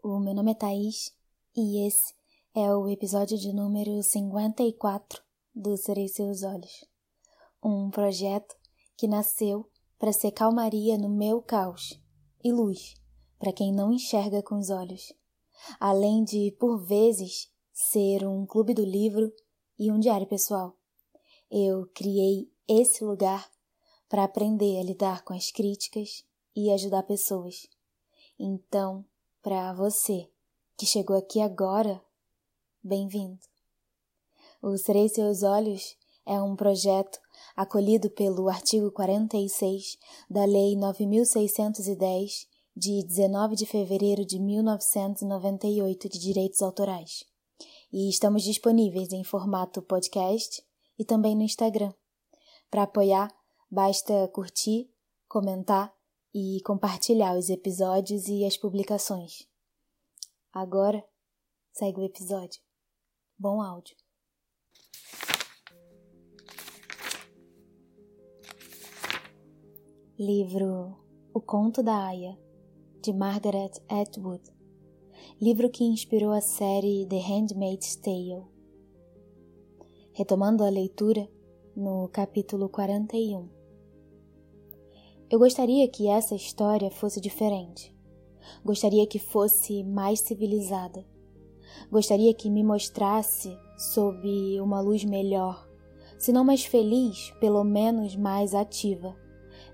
O meu nome é Thaís e esse é o episódio de número 54 do Serei Seus Olhos. Um projeto que nasceu para ser calmaria no meu caos e luz para quem não enxerga com os olhos, além de, por vezes, ser um clube do livro e um diário pessoal. Eu criei esse lugar para aprender a lidar com as críticas e ajudar pessoas. Então, para você que chegou aqui agora, bem-vindo. O Serei Seus Olhos é um projeto acolhido pelo artigo 46 da Lei 9610 de 19 de fevereiro de 1998 de Direitos Autorais. E estamos disponíveis em formato podcast e também no Instagram. Para apoiar, basta curtir, comentar e compartilhar os episódios e as publicações. Agora, segue o episódio. Bom áudio. Livro O Conto da Aya, de Margaret Atwood. Livro que inspirou a série The Handmaid's Tale. Retomando a leitura, no capítulo 41. Eu gostaria que essa história fosse diferente. Gostaria que fosse mais civilizada. Gostaria que me mostrasse sob uma luz melhor, se não mais feliz, pelo menos mais ativa,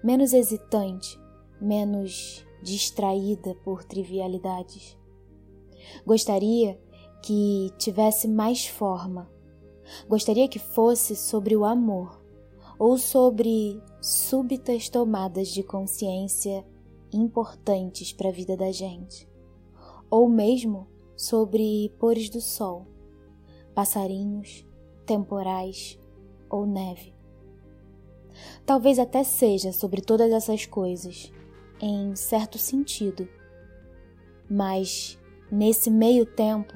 menos hesitante, menos distraída por trivialidades. Gostaria que tivesse mais forma. Gostaria que fosse sobre o amor ou sobre súbitas tomadas de consciência importantes para a vida da gente, ou mesmo sobre pores do sol, passarinhos, temporais ou neve. Talvez até seja sobre todas essas coisas, em certo sentido, mas nesse meio tempo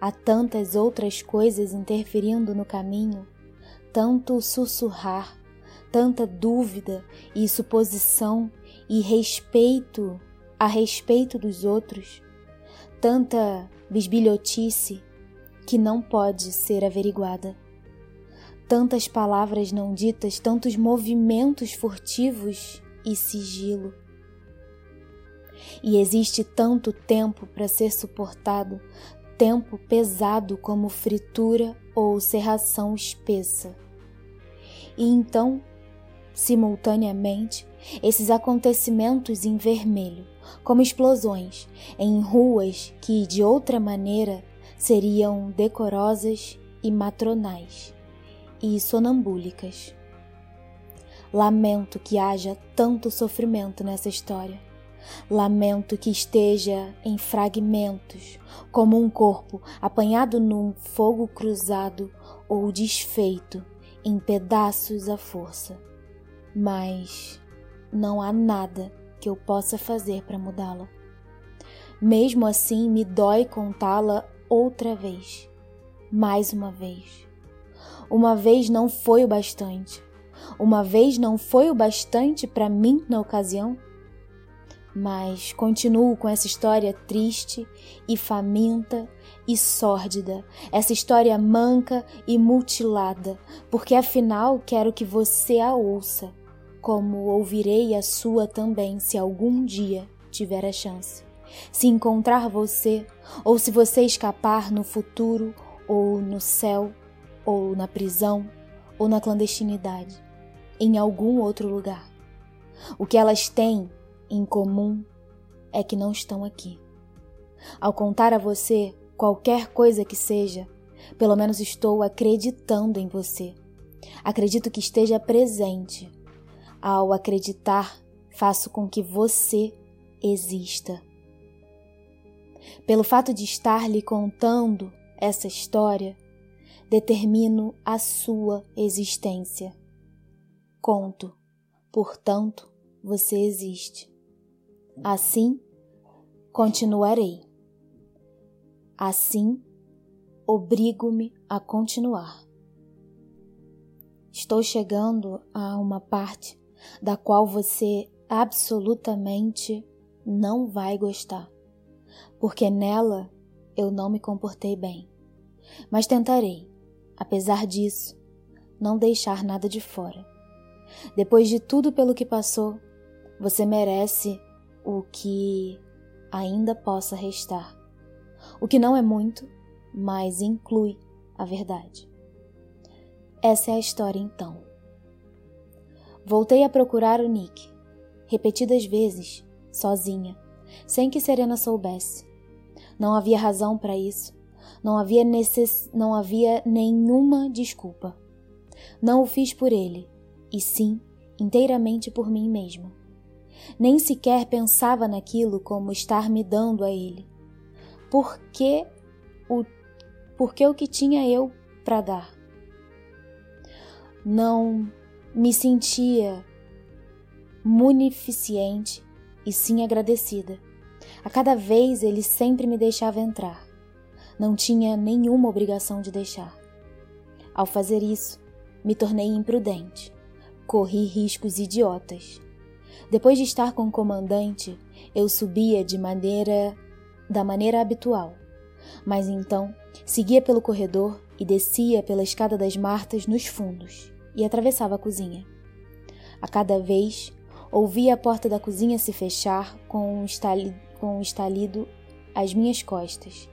há tantas outras coisas interferindo no caminho tanto sussurrar, tanta dúvida e suposição e respeito a respeito dos outros, tanta bisbilhotice que não pode ser averiguada. Tantas palavras não ditas, tantos movimentos furtivos e sigilo. E existe tanto tempo para ser suportado, tempo pesado como fritura ou serração espessa e então, simultaneamente, esses acontecimentos em vermelho, como explosões, em ruas que de outra maneira seriam decorosas e matronais e sonambúlicas. Lamento que haja tanto sofrimento nessa história. Lamento que esteja em fragmentos, como um corpo apanhado num fogo cruzado ou desfeito em pedaços à força, mas não há nada que eu possa fazer para mudá-la. Mesmo assim, me dói contá-la outra vez, mais uma vez. Uma vez não foi o bastante. Uma vez não foi o bastante para mim na ocasião mas continuo com essa história triste e faminta e sórdida, essa história manca e mutilada, porque afinal quero que você a ouça, como ouvirei a sua também se algum dia tiver a chance. Se encontrar você, ou se você escapar no futuro, ou no céu, ou na prisão, ou na clandestinidade, em algum outro lugar. O que elas têm em comum é que não estão aqui. Ao contar a você qualquer coisa que seja, pelo menos estou acreditando em você. Acredito que esteja presente. Ao acreditar, faço com que você exista. Pelo fato de estar lhe contando essa história, determino a sua existência. Conto, portanto, você existe. Assim continuarei. Assim obrigo-me a continuar. Estou chegando a uma parte da qual você absolutamente não vai gostar. porque nela eu não me comportei bem. Mas tentarei, apesar disso, não deixar nada de fora. Depois de tudo pelo que passou, você merece o que ainda possa restar. O que não é muito, mas inclui a verdade. Essa é a história então. Voltei a procurar o Nick, repetidas vezes, sozinha, sem que Serena soubesse. Não havia razão para isso. Não havia, necess... não havia nenhuma desculpa. Não o fiz por ele, e sim inteiramente por mim mesma. Nem sequer pensava naquilo como estar me dando a ele. Por que o, por que o que tinha eu para dar? Não me sentia munificente e sim agradecida. A cada vez ele sempre me deixava entrar. Não tinha nenhuma obrigação de deixar. Ao fazer isso, me tornei imprudente. Corri riscos idiotas. Depois de estar com o comandante, eu subia de maneira da maneira habitual. Mas então seguia pelo corredor e descia pela escada das Martas nos fundos e atravessava a cozinha. A cada vez ouvia a porta da cozinha se fechar com um estalido, com um estalido às minhas costas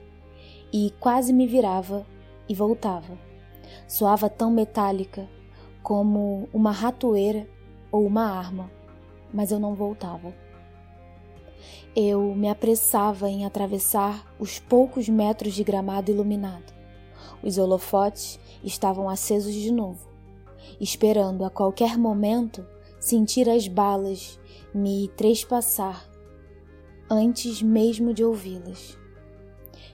e quase me virava e voltava. Soava tão metálica como uma ratoeira ou uma arma, mas eu não voltava. Eu me apressava em atravessar os poucos metros de gramado iluminado. Os holofotes estavam acesos de novo, esperando a qualquer momento sentir as balas me trespassar antes mesmo de ouvi-las.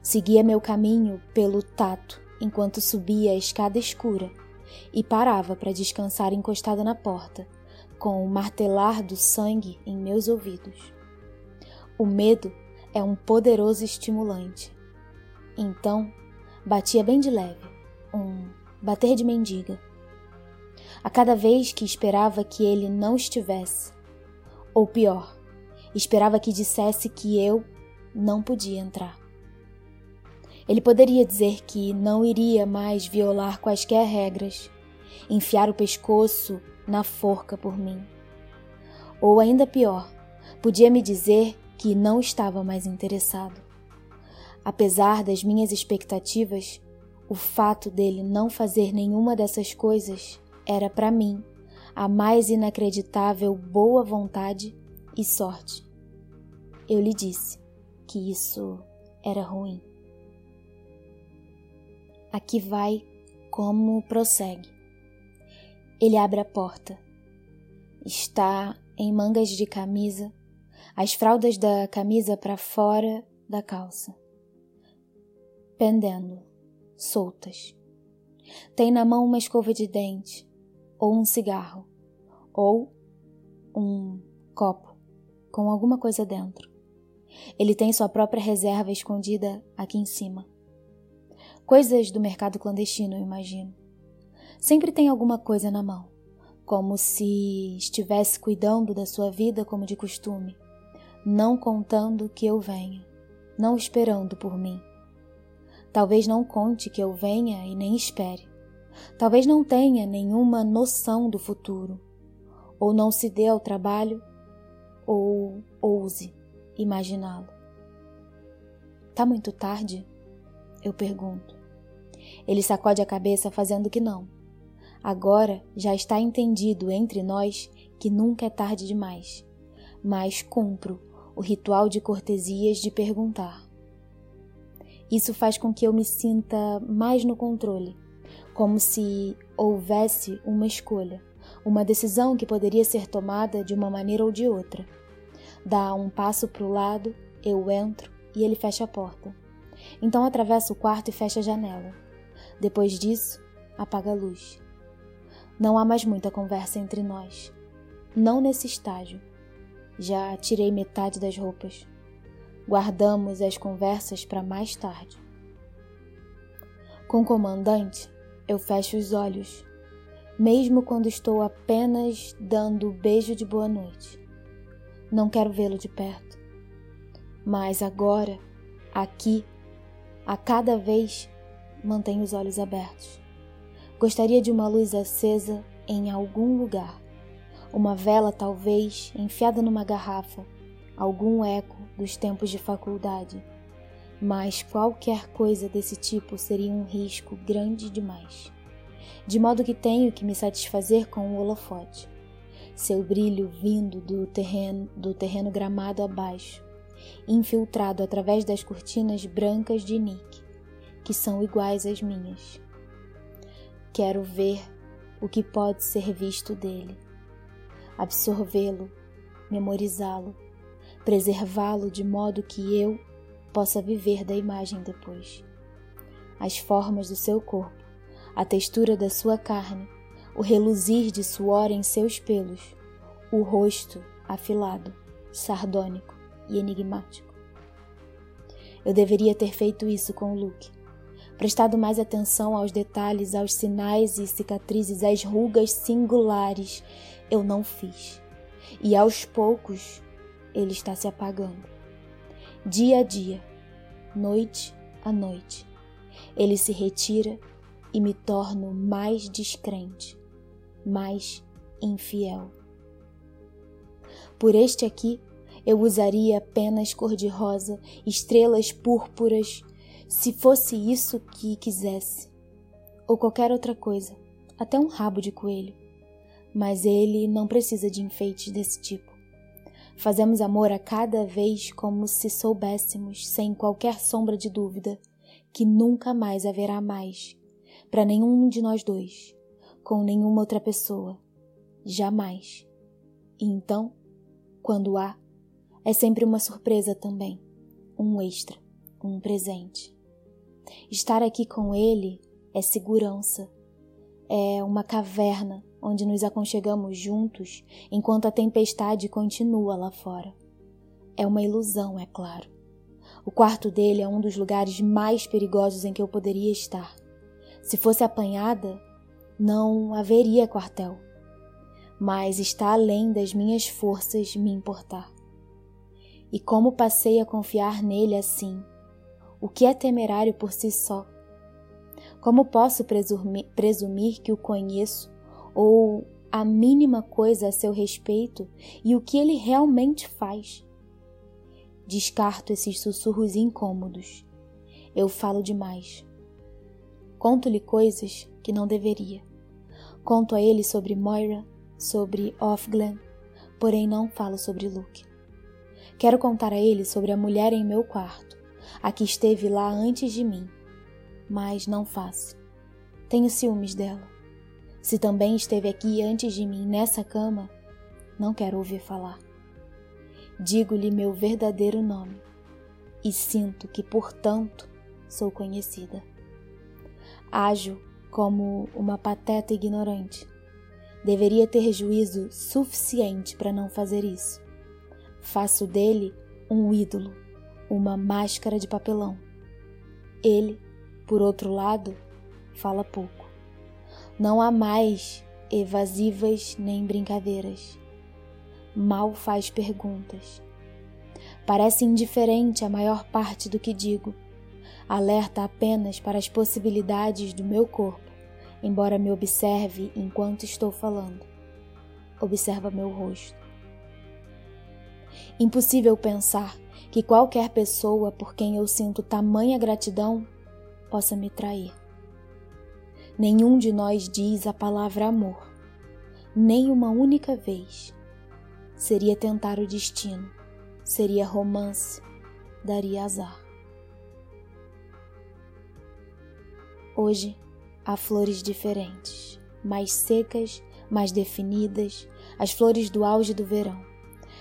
Seguia meu caminho pelo tato enquanto subia a escada escura e parava para descansar encostada na porta, com o martelar do sangue em meus ouvidos. O medo é um poderoso estimulante. Então, batia bem de leve, um bater de mendiga. A cada vez que esperava que ele não estivesse, ou pior, esperava que dissesse que eu não podia entrar. Ele poderia dizer que não iria mais violar quaisquer regras, enfiar o pescoço na forca por mim. Ou ainda pior, podia me dizer que não estava mais interessado. Apesar das minhas expectativas, o fato dele não fazer nenhuma dessas coisas era para mim a mais inacreditável boa vontade e sorte. Eu lhe disse que isso era ruim. Aqui vai como prossegue. Ele abre a porta. Está em mangas de camisa, as fraldas da camisa para fora da calça, pendendo, soltas. Tem na mão uma escova de dente, ou um cigarro, ou um copo com alguma coisa dentro. Ele tem sua própria reserva escondida aqui em cima. Coisas do mercado clandestino, eu imagino. Sempre tem alguma coisa na mão, como se estivesse cuidando da sua vida como de costume, não contando que eu venha, não esperando por mim. Talvez não conte que eu venha e nem espere. Talvez não tenha nenhuma noção do futuro, ou não se dê ao trabalho, ou ouse imaginá-lo. Tá muito tarde? Eu pergunto. Ele sacode a cabeça fazendo que não. Agora já está entendido entre nós que nunca é tarde demais, mas cumpro o ritual de cortesias de perguntar. Isso faz com que eu me sinta mais no controle, como se houvesse uma escolha, uma decisão que poderia ser tomada de uma maneira ou de outra. Dá um passo para o lado, eu entro e ele fecha a porta. Então atravesso o quarto e fecha a janela. Depois disso, apaga a luz. Não há mais muita conversa entre nós. Não nesse estágio. Já tirei metade das roupas. Guardamos as conversas para mais tarde. Com o comandante, eu fecho os olhos, mesmo quando estou apenas dando o beijo de boa noite. Não quero vê-lo de perto. Mas agora Aqui, a cada vez, mantenho os olhos abertos. Gostaria de uma luz acesa em algum lugar. Uma vela, talvez, enfiada numa garrafa, algum eco dos tempos de faculdade. Mas qualquer coisa desse tipo seria um risco grande demais. De modo que tenho que me satisfazer com o holofote. Seu brilho vindo do terreno, do terreno gramado abaixo, infiltrado através das cortinas brancas de Nick, que são iguais às minhas. Quero ver o que pode ser visto dele, absorvê-lo, memorizá-lo, preservá-lo de modo que eu possa viver da imagem depois. As formas do seu corpo, a textura da sua carne, o reluzir de suor em seus pelos, o rosto afilado, sardônico e enigmático. Eu deveria ter feito isso com Luke. Prestado mais atenção aos detalhes, aos sinais e cicatrizes, às rugas singulares. Eu não fiz. E aos poucos ele está se apagando. Dia a dia, noite a noite, ele se retira e me torno mais descrente, mais infiel. Por este aqui, eu usaria apenas cor-de-rosa, estrelas púrpuras, se fosse isso que quisesse, ou qualquer outra coisa, até um rabo de coelho. Mas ele não precisa de enfeites desse tipo. Fazemos amor a cada vez como se soubéssemos, sem qualquer sombra de dúvida, que nunca mais haverá mais, para nenhum de nós dois, com nenhuma outra pessoa. Jamais. E então, quando há, é sempre uma surpresa também, um extra, um presente. Estar aqui com ele é segurança, é uma caverna onde nos aconchegamos juntos enquanto a tempestade continua lá fora. É uma ilusão, é claro. O quarto dele é um dos lugares mais perigosos em que eu poderia estar. Se fosse apanhada, não haveria quartel. Mas está além das minhas forças me importar. E como passei a confiar nele assim? O que é temerário por si só? Como posso presumir, que o conheço ou a mínima coisa a seu respeito e o que ele realmente faz. Descarto esses sussurros incômodos. Eu falo demais. Conto-lhe coisas que não deveria. Conto a ele sobre Moira, sobre Offglen, porém não falo sobre Luke. Quero contar a ele sobre a mulher em meu quarto, a que esteve lá antes de mim, mas não faço. Tenho ciúmes dela. Se também esteve aqui antes de mim nessa cama, não quero ouvir falar. Digo-lhe meu verdadeiro nome e sinto que, portanto, sou conhecida. Ajo como uma pateta ignorante. Deveria ter juízo suficiente para não fazer isso. Faço dele um ídolo, uma máscara de papelão. Ele, por outro lado, fala pouco. Não há mais evasivas nem brincadeiras. Mal faz perguntas. Parece indiferente a maior parte do que digo. Alerta apenas para as possibilidades do meu corpo, embora me observe enquanto estou falando. Observa meu rosto. Impossível pensar que qualquer pessoa por quem eu sinto tamanha gratidão possa me trair. Nenhum de nós diz a palavra amor, nem uma única vez. Seria tentar o destino, seria romance, daria azar. Hoje há flores diferentes, mais secas, mais definidas, as flores do auge do verão.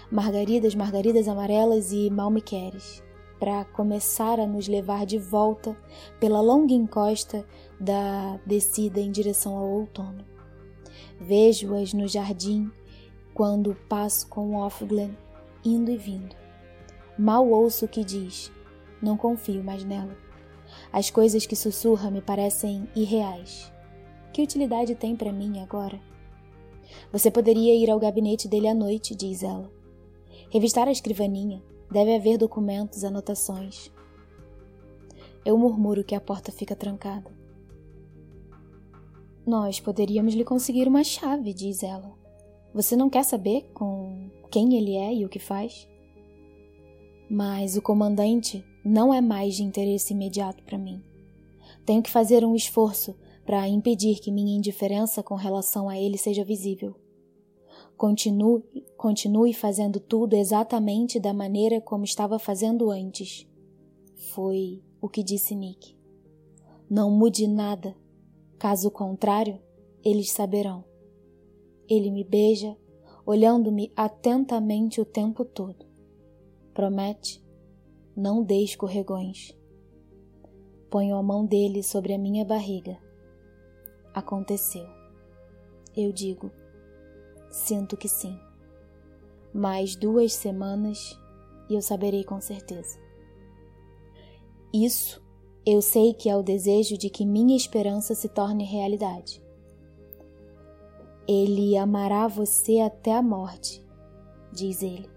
Margaridas, margaridas amarelas e malmequeres para começar a nos levar de volta pela longa encosta da descida em direção ao outono. Vejo-as no jardim quando passo com Offglen indo e vindo. Mal ouço o que diz, não confio mais nela. As coisas que sussurra me parecem irreais. Que utilidade tem para mim agora? Você poderia ir ao gabinete dele à noite, diz ela. Revistar a escrivaninha, Deve haver documentos, anotações. eu murmuro que a porta fica trancada. Nós poderíamos lhe conseguir uma chave, diz ela. Você não quer saber com quem ele é e o que faz? Mas o comandante não é mais de interesse imediato para mim. Tenho que fazer um esforço para impedir que minha indiferença com relação a ele seja visível. Continue, continue fazendo tudo exatamente da maneira como estava fazendo antes. Foi o que disse Nick. Não mude nada. Caso contrário, eles saberão. Ele me beija, olhando-me atentamente o tempo todo. Promete? Não dê escorregões. Ponho a mão dele sobre a minha barriga. Aconteceu. Eu digo, sinto que sim. Mais duas semanas e eu saberei com certeza. Isso eu sei que é o desejo de que minha esperança se torne realidade. Ele amará você até a morte, diz ele,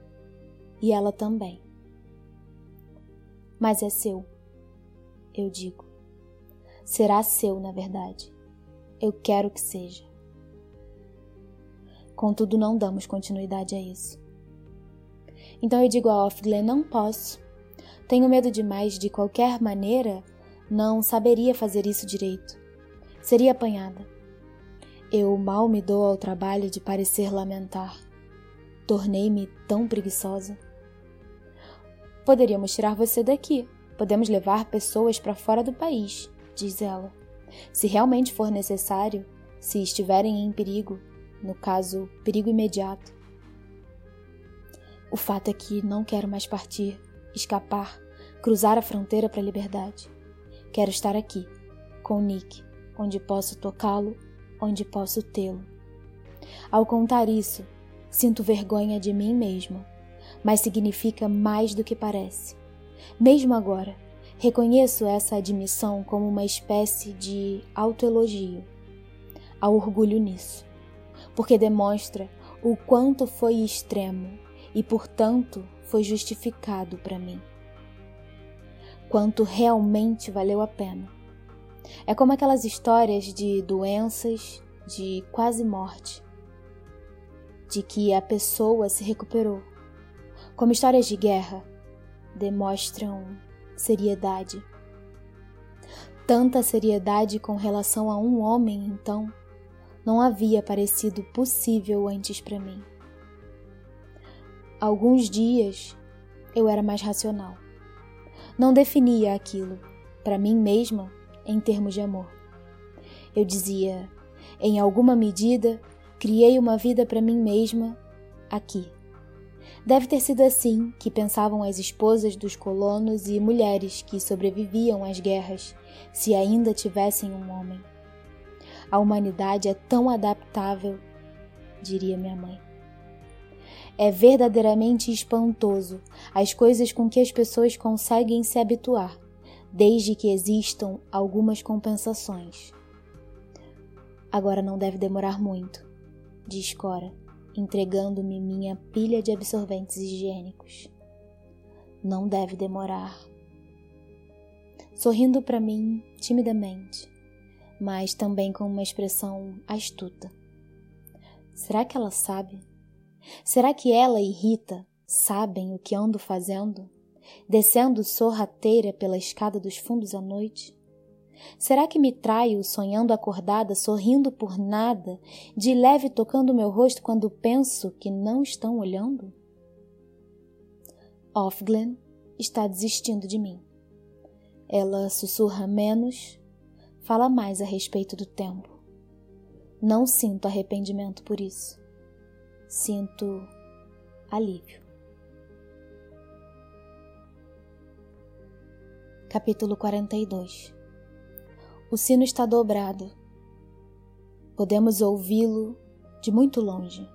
e ela também. Mas é seu, eu digo. Será seu, na verdade. Eu quero que seja. Contudo, não damos continuidade a isso. Então eu digo a Offglen: não posso. Tenho medo demais, de qualquer maneira, não saberia fazer isso direito. Seria apanhada. Eu mal me dou ao trabalho de parecer lamentar. Tornei-me tão preguiçosa. Poderíamos tirar você daqui. Podemos levar pessoas para fora do país, diz ela. Se realmente for necessário, se estiverem em perigo, no caso, perigo imediato. O fato é que não quero mais partir, escapar, cruzar a fronteira para a liberdade. Quero estar aqui, com Nick, onde posso tocá-lo onde posso tê-lo. Ao contar isso, sinto vergonha de mim mesmo, mas significa mais do que parece. Mesmo agora, reconheço essa admissão como uma espécie de autoelogio. Há orgulho nisso, porque demonstra o quanto foi extremo e, portanto, foi justificado para mim. Quanto realmente valeu a pena. É como aquelas histórias de doenças, de quase morte, de que a pessoa se recuperou. Como histórias de guerra, demonstram seriedade. Tanta seriedade com relação a um homem, então, não havia parecido possível antes para mim. Alguns dias eu era mais racional. Não definia aquilo, para mim mesma, em termos de amor. Eu dizia, em alguma medida, criei uma vida para mim mesma aqui. Deve ter sido assim que pensavam as esposas dos colonos e mulheres que sobreviviam às guerras, se ainda tivessem um homem. A humanidade é tão adaptável, diria minha mãe. É verdadeiramente espantoso as coisas com que as pessoas conseguem se habituar desde que existam algumas compensações. Agora não deve demorar muito, diz Cora, entregando-me minha pilha de absorventes higiênicos. Não deve demorar. Sorrindo para mim timidamente, mas também com uma expressão astuta. Será que ela sabe? Será que ela e Rita sabem o que ando fazendo? descendo sorrateira pela escada dos fundos à noite? Será que me traio sonhando acordada, sorrindo por nada, de leve tocando meu rosto quando penso que não estão olhando? Offglen está desistindo de mim. Ela sussurra menos, fala mais a respeito do tempo. Não sinto arrependimento por isso. Sinto alívio. Capítulo 42 O sino está dobrado. Podemos ouvi-lo de muito longe.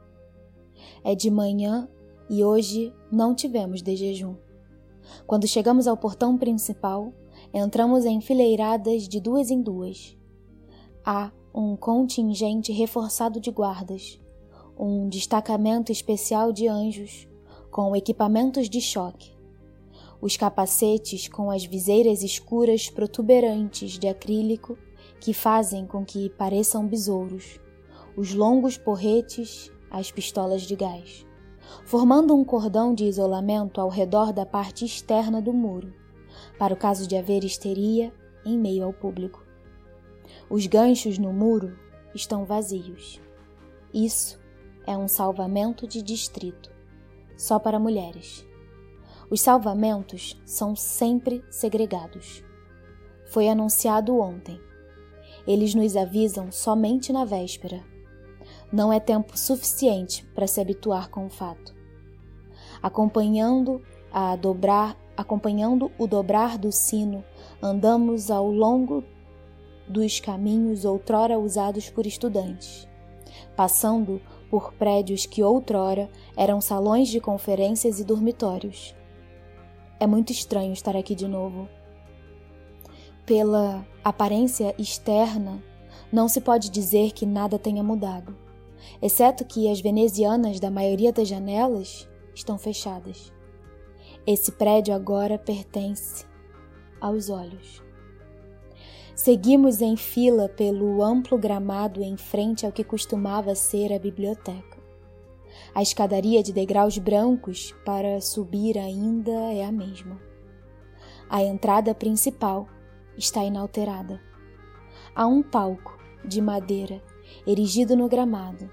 É de manhã e hoje não tivemos de jejum. Quando chegamos ao portão principal, entramos enfileiradas de duas em duas. Há um contingente reforçado de guardas, um destacamento especial de anjos com equipamentos de choque. Os capacetes com as viseiras escuras protuberantes de acrílico que fazem com que pareçam besouros, os longos porretes, as pistolas de gás, formando um cordão de isolamento ao redor da parte externa do muro, para o caso de haver histeria em meio ao público. Os ganchos no muro estão vazios. Isso é um salvamento de distrito, só para mulheres. Os salvamentos são sempre segregados. Foi anunciado ontem. Eles nos avisam somente na véspera. Não é tempo suficiente para se habituar com o fato. Acompanhando a dobrar, acompanhando o dobrar do sino, andamos ao longo dos caminhos outrora usados por estudantes, passando por prédios que outrora eram salões de conferências e dormitórios. É muito estranho estar aqui de novo. Pela aparência externa, não se pode dizer que nada tenha mudado, exceto que as venezianas da maioria das janelas estão fechadas. Esse prédio agora pertence aos olhos. Seguimos em fila pelo amplo gramado em frente ao que costumava ser a biblioteca. A escadaria de degraus brancos para subir ainda é a mesma. A entrada principal está inalterada. Há um palco de madeira erigido no gramado,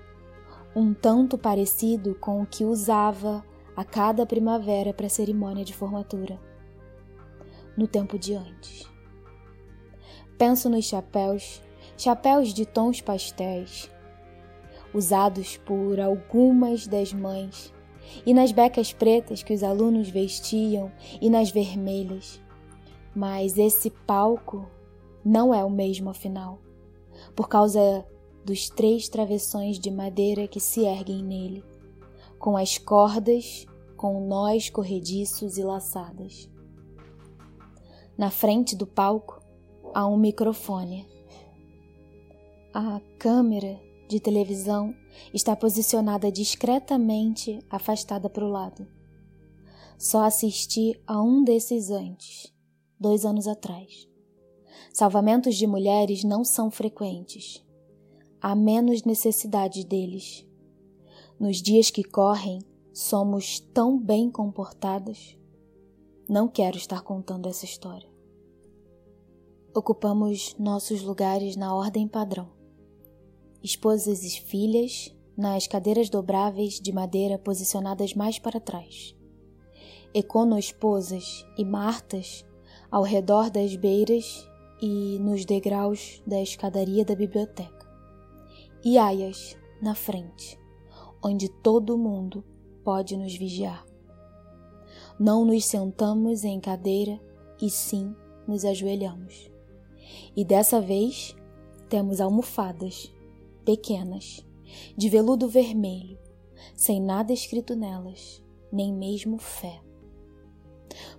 um tanto parecido com o que usava a cada primavera para a cerimônia de formatura, no tempo de antes. Penso nos chapéus, chapéus de tons pastéis, usados por algumas das mães, e nas becas pretas que os alunos vestiam e nas vermelhas. Mas esse palco não é o mesmo afinal, por causa dos três travessões de madeira que se erguem nele, com as cordas com nós corrediços e laçadas. Na frente do palco a um microfone. A câmera de televisão está posicionada discretamente afastada para o lado. Só assisti a um desses antes, dois anos atrás. Salvamentos de mulheres não são frequentes. Há menos necessidade deles. Nos dias que correm, somos tão bem comportadas. Não quero estar contando essa história. Ocupamos nossos lugares na ordem padrão. Esposas e filhas nas cadeiras dobráveis de madeira posicionadas mais para trás. Econo-esposas e martas ao redor das beiras e nos degraus da escadaria da biblioteca. E aias na frente, onde todo mundo pode nos vigiar. Não nos sentamos em cadeira e sim nos ajoelhamos. E dessa vez temos almofadas pequenas, de veludo vermelho, sem nada escrito nelas, nem mesmo fé.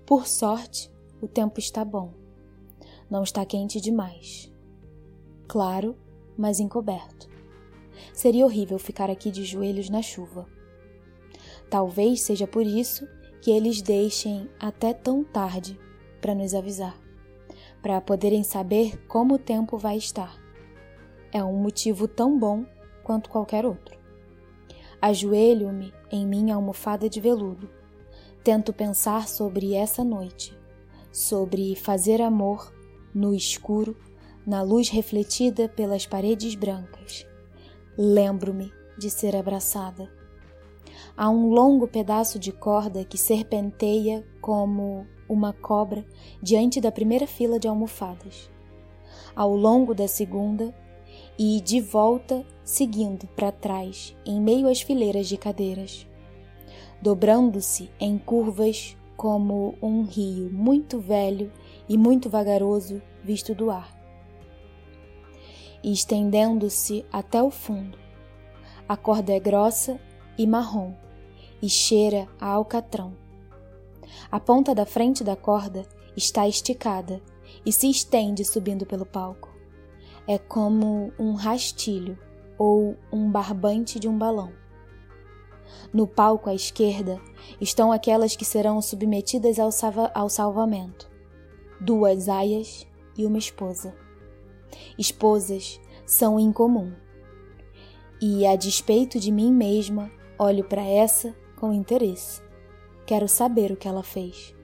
Por sorte, o tempo está bom. Não está quente demais. Claro, mas encoberto. Seria horrível ficar aqui de joelhos na chuva. Talvez seja por isso que eles deixem até tão tarde para nos avisar para poderem saber como o tempo vai estar. É um motivo tão bom quanto qualquer outro. Ajoelho-me em minha almofada de veludo. Tento pensar sobre essa noite, sobre fazer amor no escuro, na luz refletida pelas paredes brancas. Lembro-me de ser abraçada. Há um longo pedaço de corda que serpenteia como uma cobra diante da primeira fila de almofadas, ao longo da segunda e de volta seguindo para trás em meio às fileiras de cadeiras, dobrando-se em curvas como um rio muito velho e muito vagaroso visto do ar, e estendendo-se até o fundo. A corda é grossa e marrom e cheira a alcatrão a ponta da frente da corda está esticada e se estende subindo pelo palco. É como um rastilho ou um barbante de um balão. No palco à esquerda estão aquelas que serão submetidas ao, salva ao salvamento: duas aias e uma esposa. Esposas são incomum. E, a despeito de mim mesma, olho para essa com interesse. Quero saber o que ela fez.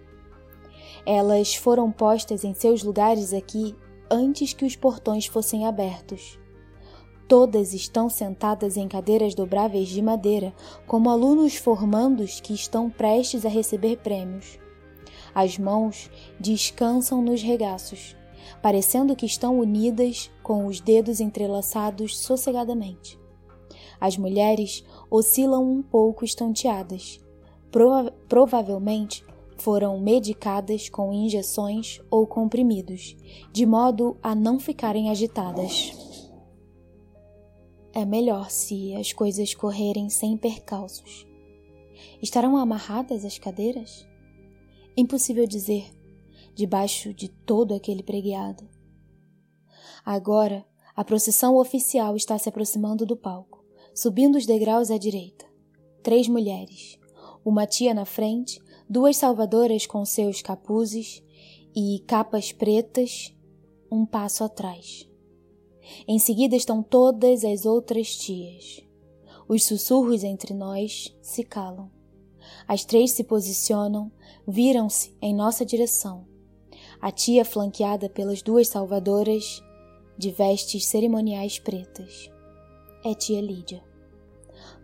Elas foram postas em seus lugares aqui antes que os portões fossem abertos. Todas estão sentadas em cadeiras dobráveis de madeira, como alunos formandos que estão prestes a receber prêmios. As mãos descansam nos regaços, parecendo que estão unidas com os dedos entrelaçados sossegadamente. As mulheres oscilam um pouco estonteadas. Prova provavelmente foram medicadas com injeções ou comprimidos, de modo a não ficarem agitadas. É melhor se as coisas correrem sem percalços. Estarão amarradas as cadeiras? Impossível dizer, debaixo de todo aquele preguiado. Agora, a procissão oficial está se aproximando do palco, subindo os degraus à direita. Três mulheres, uma tia na frente, duas salvadoras com seus capuzes e capas pretas, um passo atrás. Em seguida estão todas as outras tias. Os sussurros entre nós se calam. As três se posicionam, viram-se em nossa direção. A tia flanqueada pelas duas salvadoras de vestes cerimoniais pretas. É tia Lídia.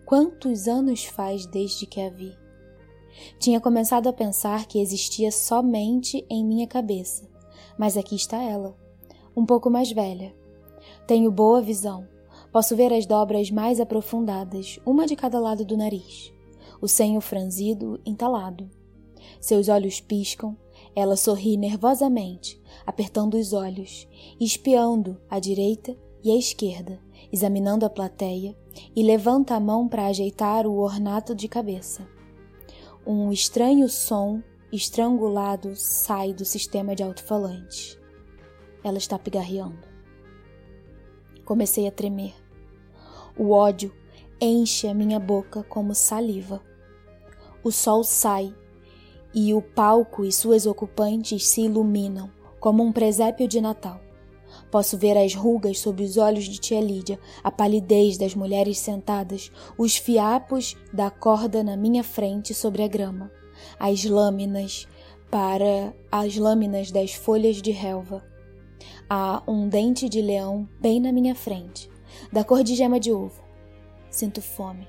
Quantos anos faz desde que a vi? Tinha começado a pensar que existia somente em minha cabeça, mas aqui está ela, um pouco mais velha. Tenho boa visão. Posso ver as dobras mais aprofundadas, uma de cada lado do nariz. O senho franzido, entalado. Seus olhos piscam, ela sorri nervosamente, apertando os olhos, espiando à direita e à esquerda, examinando a plateia, e levanta a mão para ajeitar o ornato de cabeça. Um estranho som estrangulado sai do sistema de alto-falante. Ela está pigarreando. Comecei a tremer. O ódio enche a minha boca como saliva. O sol sai e o palco e suas ocupantes se iluminam como um presépio de Natal. Posso ver as rugas sob os olhos de tia Lídia, a palidez das mulheres sentadas, os fiapos da corda na minha frente sobre a grama, as lâminas para as lâminas das folhas de relva. Há um dente de leão bem na minha frente, da cor de gema de ovo. Sinto fome.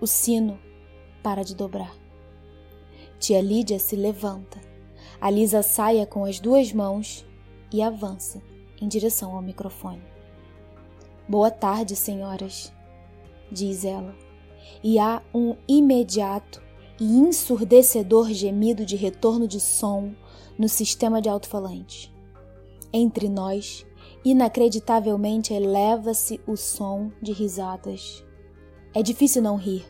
O sino para de dobrar. Tia Lídia se levanta, alisa a saia com as duas mãos e avança em direção ao microfone. Boa tarde, senhoras, diz ela, e há um imediato e ensurdecedor gemido de retorno de som no sistema de alto-falante. Entre nós, inacreditavelmente eleva-se o som de risadas. É difícil não rir.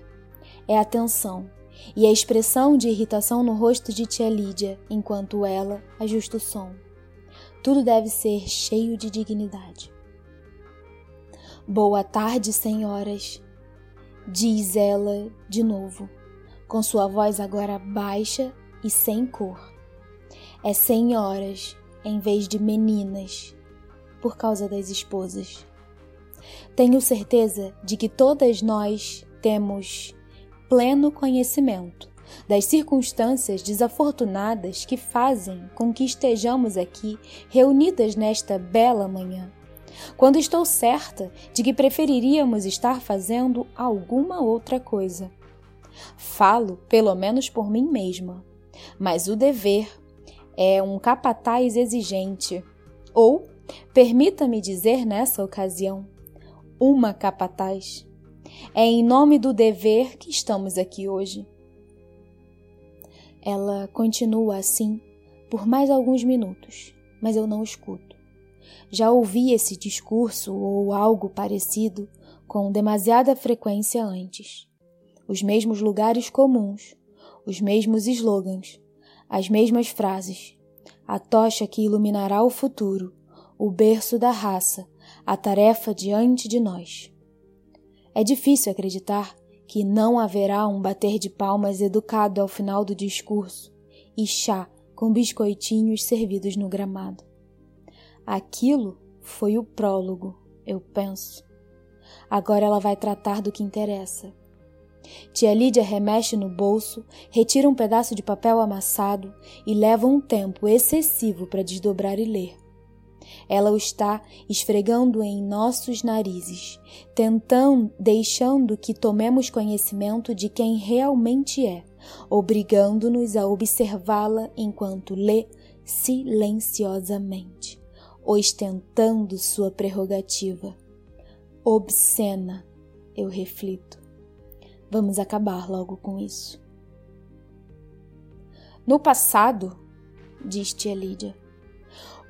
É a tensão e a expressão de irritação no rosto de tia Lídia enquanto ela ajusta o som. Tudo deve ser cheio de dignidade. Boa tarde, senhoras, diz ela de novo, com sua voz agora baixa e sem cor. É senhoras em vez de meninas, por causa das esposas. Tenho certeza de que todas nós temos pleno conhecimento das circunstâncias desafortunadas que fazem com que estejamos aqui reunidas nesta bela manhã, quando estou certa de que preferiríamos estar fazendo alguma outra coisa. Falo, pelo menos por mim mesma, mas o dever é um capataz exigente, ou, permita-me dizer nessa ocasião, uma capataz. É em nome do dever que estamos aqui hoje. Ela continua assim por mais alguns minutos, mas eu não escuto. Já ouvi esse discurso ou algo parecido com demasiada frequência antes. Os mesmos lugares comuns, os mesmos slogans, as mesmas frases. A tocha que iluminará o futuro, o berço da raça, a tarefa diante de nós. É difícil acreditar que não haverá um bater de palmas educado ao final do discurso e chá com biscoitinhos servidos no gramado. Aquilo foi o prólogo, eu penso. Agora ela vai tratar do que interessa. Tia Lídia remexe no bolso, retira um pedaço de papel amassado e leva um tempo excessivo para desdobrar e ler. Ela o está esfregando em nossos narizes, tentando, deixando que tomemos conhecimento de quem realmente é, obrigando-nos a observá-la enquanto lê silenciosamente, ostentando sua prerrogativa. Obscena, eu reflito. Vamos acabar logo com isso. No passado, diz tia Lídia,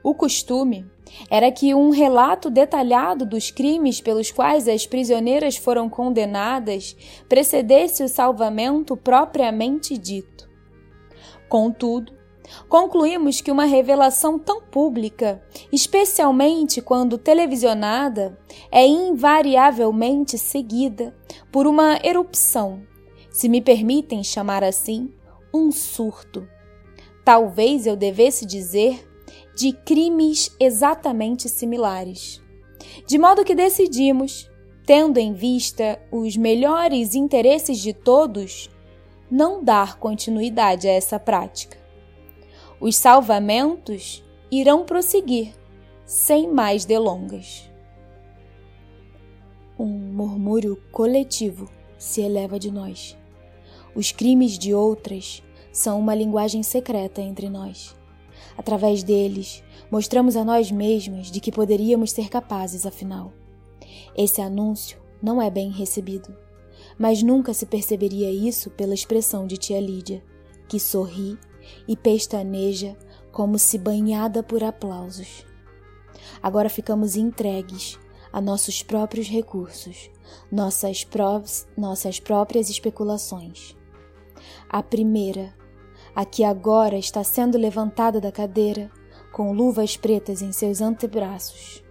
o costume era que um relato detalhado dos crimes pelos quais as prisioneiras foram condenadas precedesse o salvamento propriamente dito. Contudo, concluímos que uma revelação tão pública, especialmente quando televisionada, é invariavelmente seguida por uma erupção, se me permitem chamar assim, um surto. Talvez eu devesse dizer de crimes exatamente similares. De modo que decidimos, tendo em vista os melhores interesses de todos, não dar continuidade a essa prática. Os salvamentos irão prosseguir, sem mais delongas. Um murmúrio coletivo se eleva de nós. Os crimes de outras são uma linguagem secreta entre nós. Através deles, mostramos a nós mesmas de que poderíamos ser capazes, afinal. Esse anúncio não é bem recebido, mas nunca se perceberia isso pela expressão de tia Lídia, que sorri e pestaneja como se banhada por aplausos. Agora ficamos entregues a nossos próprios recursos, nossas, pró nossas próprias especulações. A primeira a que agora está sendo levantada da cadeira, com luvas pretas em seus antebraços.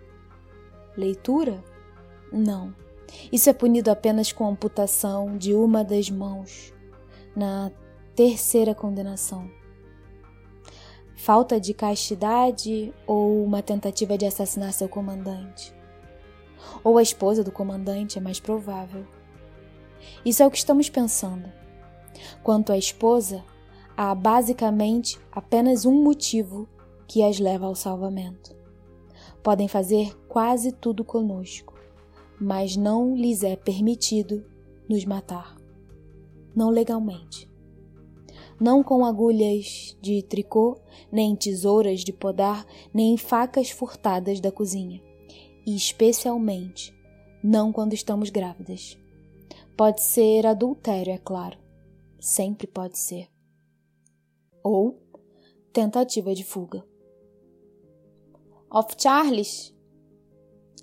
Leitura? Não. Isso é punido apenas com amputação de uma das mãos, na terceira condenação. Falta de castidade ou uma tentativa de assassinar seu comandante? Ou a esposa do comandante é mais provável. Isso é o que estamos pensando. Quanto à esposa, há basicamente apenas um motivo que as leva ao salvamento. Podem fazer quase tudo conosco, mas não lhes é permitido nos matar. Não legalmente. Não com agulhas de tricô, nem tesouras de podar, nem facas furtadas da cozinha. E especialmente não quando estamos grávidas. Pode ser adultério, é claro. Sempre pode ser ou tentativa de fuga. Of Charles,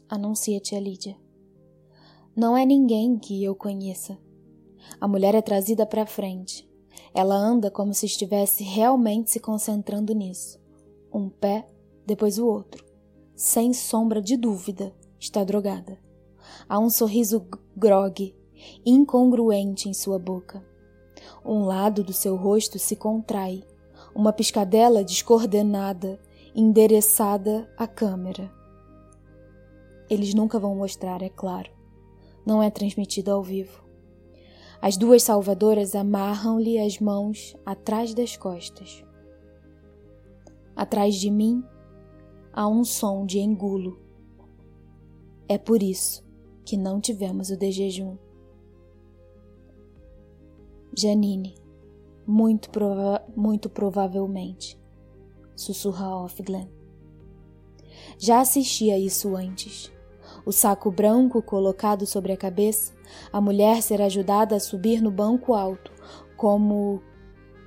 anuncia tia Lídia. Não é ninguém que eu conheça. A mulher é trazida para frente. Ela anda como se estivesse realmente se concentrando nisso. Um pé, depois o outro. Sem sombra de dúvida, está drogada. Há um sorriso grogue, incongruente em sua boca. Um lado do seu rosto se contrai, uma piscadela descoordenada, endereçada à câmera. Eles nunca vão mostrar, é claro. Não é transmitido ao vivo. As duas salvadoras amarram-lhe as mãos atrás das costas. Atrás de mim há um som de engulo. É por isso que não tivemos o de jejum. Janine, muito, prova muito provavelmente, sussurra Offglen. Já assisti a isso antes. O saco branco colocado sobre a cabeça, a mulher ser ajudada a subir no banco alto, como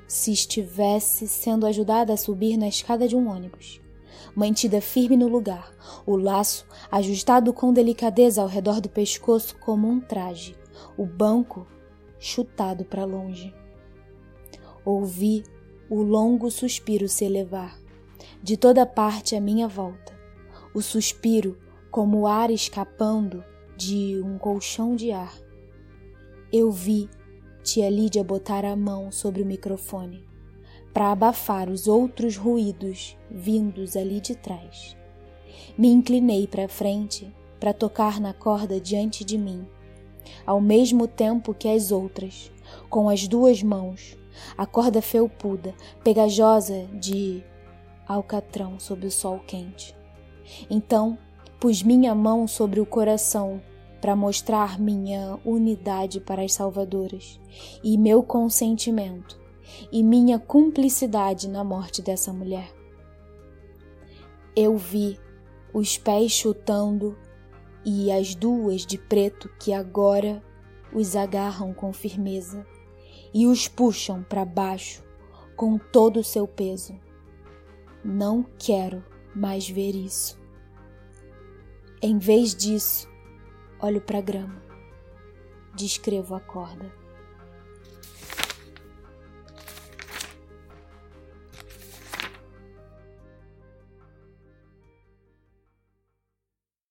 se estivesse sendo ajudada a subir na escada de um ônibus. Mantida firme no lugar, o laço ajustado com delicadeza ao redor do pescoço como um traje, o banco chutado para longe. Ouvi o longo suspiro se elevar, de toda parte à minha volta. O suspiro como o ar escapando de um colchão de ar. Eu vi tia Lídia botar a mão sobre o microfone para abafar os outros ruídos vindos ali de trás. Me inclinei para frente para tocar na corda diante de mim, ao mesmo tempo que as outras, com as duas mãos, a corda felpuda, pegajosa de alcatrão sob o sol quente. Então, pus minha mão sobre o coração para mostrar minha unidade para as salvadoras e meu consentimento e minha cumplicidade na morte dessa mulher. Eu vi os pés chutando e as duas de preto que agora os agarram com firmeza e os puxam para baixo com todo o seu peso. Não quero mais ver isso. Em vez disso, olho para a grama, descrevo a corda.